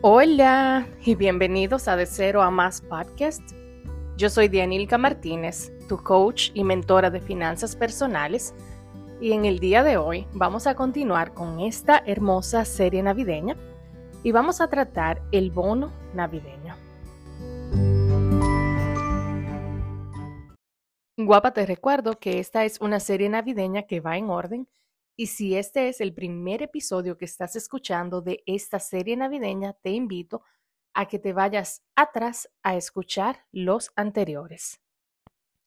Hola y bienvenidos a De Cero a Más Podcast. Yo soy Dianilka Martínez, tu coach y mentora de finanzas personales, y en el día de hoy vamos a continuar con esta hermosa serie navideña y vamos a tratar el bono navideño. Guapa, te recuerdo que esta es una serie navideña que va en orden y si este es el primer episodio que estás escuchando de esta serie navideña, te invito a que te vayas atrás a escuchar los anteriores.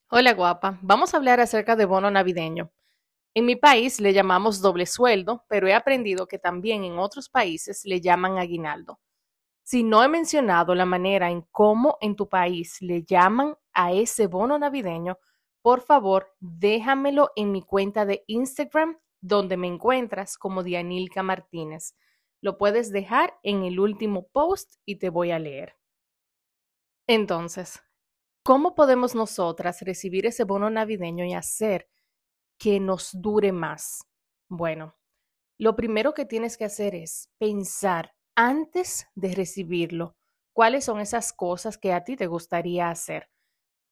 Hola guapa, vamos a hablar acerca de bono navideño. En mi país le llamamos doble sueldo, pero he aprendido que también en otros países le llaman aguinaldo. Si no he mencionado la manera en cómo en tu país le llaman a ese bono navideño, por favor déjamelo en mi cuenta de Instagram donde me encuentras como Dianilka Martínez. Lo puedes dejar en el último post y te voy a leer. Entonces, ¿cómo podemos nosotras recibir ese bono navideño y hacer que nos dure más? Bueno, lo primero que tienes que hacer es pensar antes de recibirlo cuáles son esas cosas que a ti te gustaría hacer.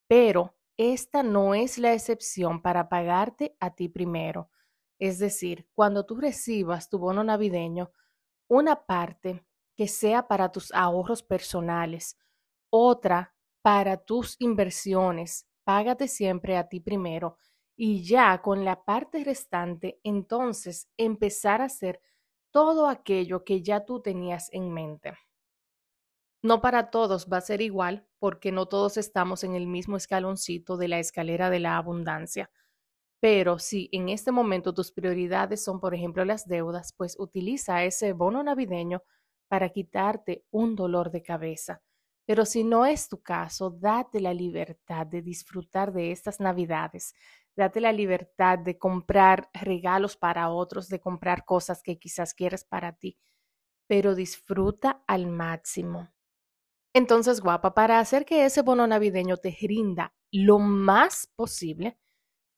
Pero esta no es la excepción para pagarte a ti primero. Es decir, cuando tú recibas tu bono navideño, una parte que sea para tus ahorros personales, otra para tus inversiones, págate siempre a ti primero y ya con la parte restante, entonces empezar a hacer todo aquello que ya tú tenías en mente. No para todos va a ser igual porque no todos estamos en el mismo escaloncito de la escalera de la abundancia. Pero si en este momento tus prioridades son, por ejemplo, las deudas, pues utiliza ese bono navideño para quitarte un dolor de cabeza. Pero si no es tu caso, date la libertad de disfrutar de estas navidades. Date la libertad de comprar regalos para otros, de comprar cosas que quizás quieres para ti, pero disfruta al máximo. Entonces, guapa, para hacer que ese bono navideño te rinda lo más posible,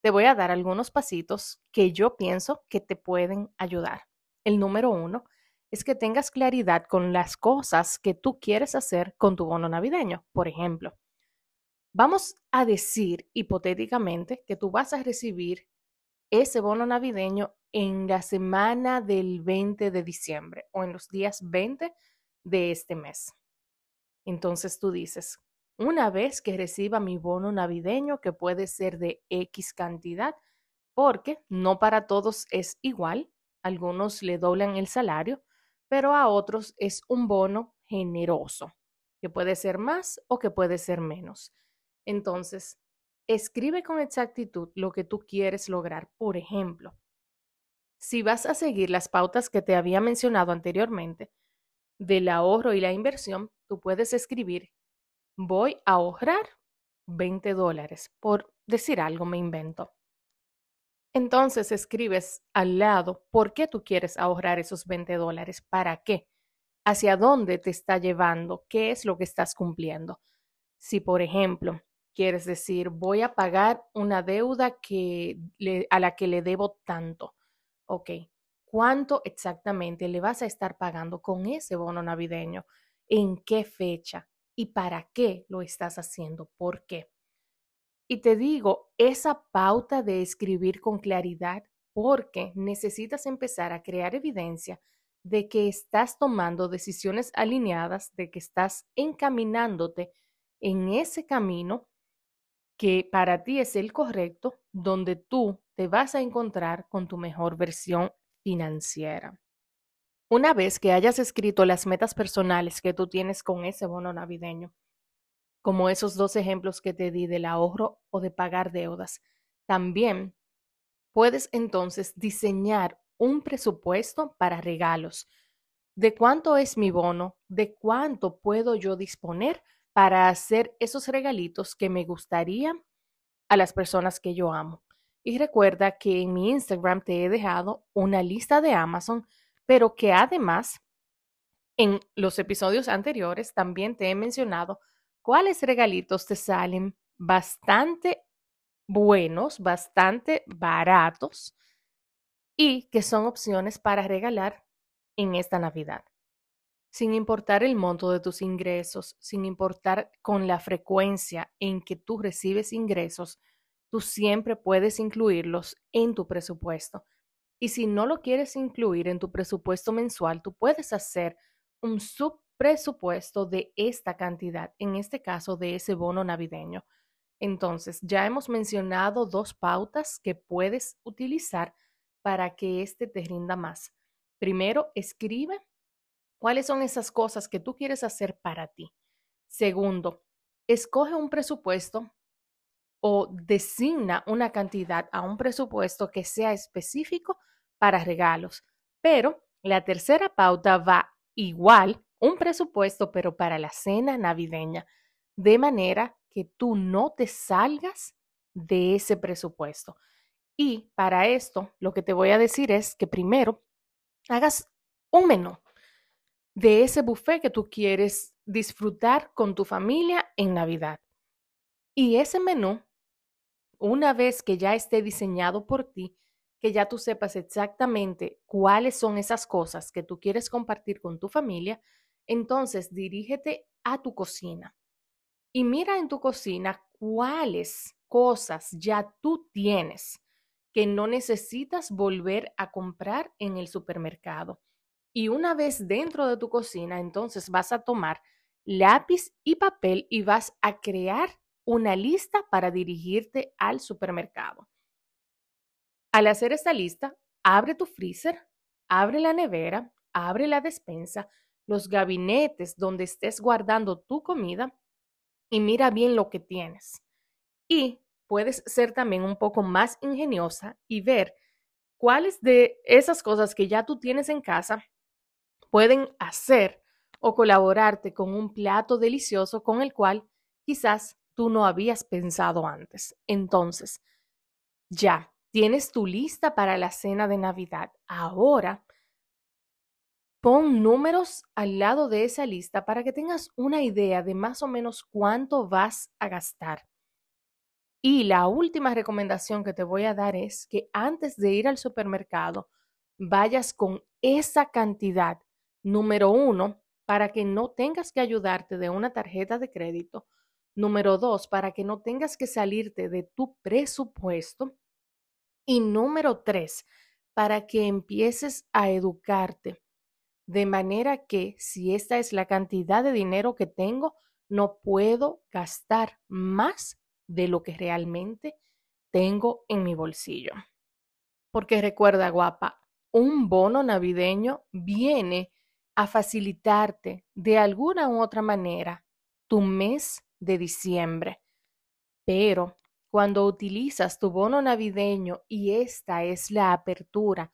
te voy a dar algunos pasitos que yo pienso que te pueden ayudar. El número uno es que tengas claridad con las cosas que tú quieres hacer con tu bono navideño. Por ejemplo, vamos a decir hipotéticamente que tú vas a recibir ese bono navideño en la semana del 20 de diciembre o en los días 20 de este mes. Entonces tú dices, una vez que reciba mi bono navideño, que puede ser de X cantidad, porque no para todos es igual, algunos le doblan el salario, pero a otros es un bono generoso, que puede ser más o que puede ser menos. Entonces, escribe con exactitud lo que tú quieres lograr. Por ejemplo, si vas a seguir las pautas que te había mencionado anteriormente del ahorro y la inversión, tú puedes escribir voy a ahorrar 20 dólares, por decir algo me invento. Entonces escribes al lado por qué tú quieres ahorrar esos 20 dólares, para qué, hacia dónde te está llevando, qué es lo que estás cumpliendo. Si, por ejemplo, quieres decir, voy a pagar una deuda que a la que le debo tanto, ok, ¿cuánto exactamente le vas a estar pagando con ese bono navideño? ¿En qué fecha? Y para qué lo estás haciendo, por qué. Y te digo, esa pauta de escribir con claridad, porque necesitas empezar a crear evidencia de que estás tomando decisiones alineadas, de que estás encaminándote en ese camino que para ti es el correcto, donde tú te vas a encontrar con tu mejor versión financiera. Una vez que hayas escrito las metas personales que tú tienes con ese bono navideño, como esos dos ejemplos que te di del ahorro o de pagar deudas, también puedes entonces diseñar un presupuesto para regalos. ¿De cuánto es mi bono? ¿De cuánto puedo yo disponer para hacer esos regalitos que me gustaría a las personas que yo amo? Y recuerda que en mi Instagram te he dejado una lista de Amazon pero que además en los episodios anteriores también te he mencionado cuáles regalitos te salen bastante buenos, bastante baratos y que son opciones para regalar en esta Navidad. sin importar el monto de tus ingresos, sin importar con la frecuencia en que tú recibes ingresos, tú siempre puedes incluirlos en tu presupuesto. Y si no lo quieres incluir en tu presupuesto mensual, tú puedes hacer un subpresupuesto de esta cantidad, en este caso de ese bono navideño. Entonces, ya hemos mencionado dos pautas que puedes utilizar para que este te rinda más. Primero, escribe cuáles son esas cosas que tú quieres hacer para ti. Segundo, escoge un presupuesto o designa una cantidad a un presupuesto que sea específico para regalos. Pero la tercera pauta va igual, un presupuesto, pero para la cena navideña, de manera que tú no te salgas de ese presupuesto. Y para esto, lo que te voy a decir es que primero hagas un menú de ese buffet que tú quieres disfrutar con tu familia en Navidad. Y ese menú, una vez que ya esté diseñado por ti, que ya tú sepas exactamente cuáles son esas cosas que tú quieres compartir con tu familia, entonces dirígete a tu cocina y mira en tu cocina cuáles cosas ya tú tienes que no necesitas volver a comprar en el supermercado. Y una vez dentro de tu cocina, entonces vas a tomar lápiz y papel y vas a crear una lista para dirigirte al supermercado. Al hacer esta lista, abre tu freezer, abre la nevera, abre la despensa, los gabinetes donde estés guardando tu comida y mira bien lo que tienes. Y puedes ser también un poco más ingeniosa y ver cuáles de esas cosas que ya tú tienes en casa pueden hacer o colaborarte con un plato delicioso con el cual quizás tú no habías pensado antes. Entonces, ya, Tienes tu lista para la cena de Navidad. Ahora, pon números al lado de esa lista para que tengas una idea de más o menos cuánto vas a gastar. Y la última recomendación que te voy a dar es que antes de ir al supermercado, vayas con esa cantidad, número uno, para que no tengas que ayudarte de una tarjeta de crédito. Número dos, para que no tengas que salirte de tu presupuesto. Y número tres, para que empieces a educarte, de manera que si esta es la cantidad de dinero que tengo, no puedo gastar más de lo que realmente tengo en mi bolsillo. Porque recuerda, guapa, un bono navideño viene a facilitarte de alguna u otra manera tu mes de diciembre. Pero cuando utilizas tu bono navideño y esta es la apertura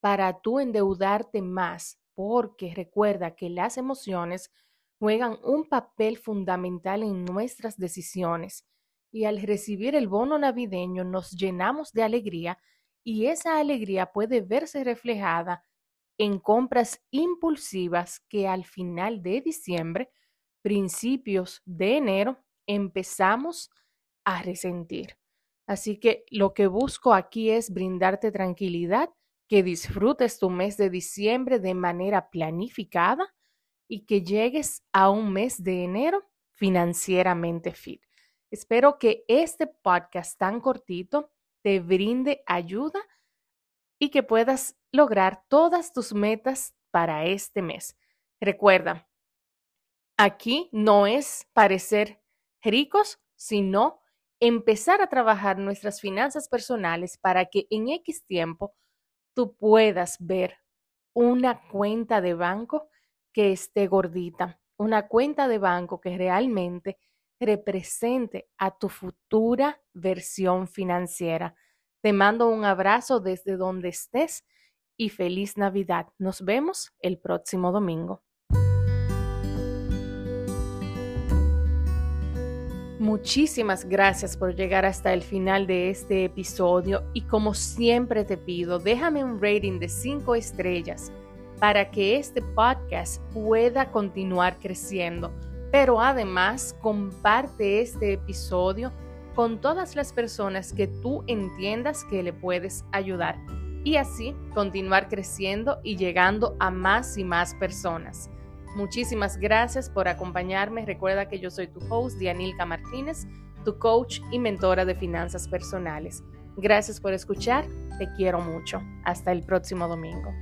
para tú endeudarte más, porque recuerda que las emociones juegan un papel fundamental en nuestras decisiones. Y al recibir el bono navideño nos llenamos de alegría y esa alegría puede verse reflejada en compras impulsivas que al final de diciembre, principios de enero, empezamos a resentir. Así que lo que busco aquí es brindarte tranquilidad, que disfrutes tu mes de diciembre de manera planificada y que llegues a un mes de enero financieramente fit. Espero que este podcast tan cortito te brinde ayuda y que puedas lograr todas tus metas para este mes. Recuerda, aquí no es parecer ricos, sino empezar a trabajar nuestras finanzas personales para que en X tiempo tú puedas ver una cuenta de banco que esté gordita, una cuenta de banco que realmente represente a tu futura versión financiera. Te mando un abrazo desde donde estés y feliz Navidad. Nos vemos el próximo domingo. Muchísimas gracias por llegar hasta el final de este episodio y como siempre te pido, déjame un rating de 5 estrellas para que este podcast pueda continuar creciendo. Pero además comparte este episodio con todas las personas que tú entiendas que le puedes ayudar y así continuar creciendo y llegando a más y más personas. Muchísimas gracias por acompañarme. Recuerda que yo soy tu host, Dianilka Martínez, tu coach y mentora de finanzas personales. Gracias por escuchar. Te quiero mucho. Hasta el próximo domingo.